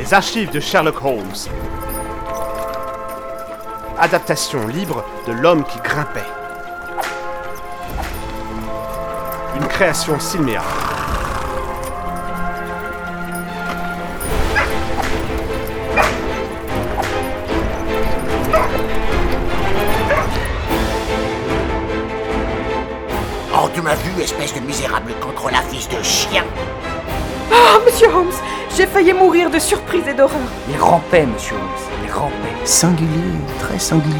Les archives de Sherlock Holmes. Adaptation libre de L'homme qui grimpait. Une création Silméa. Oh, tu m'as vu, espèce de misérable contre la fils de chien Oh, monsieur Holmes, j'ai failli mourir de surprise et d'horreur. Il rampait, monsieur Holmes, il rampait. Singulier, très singulier.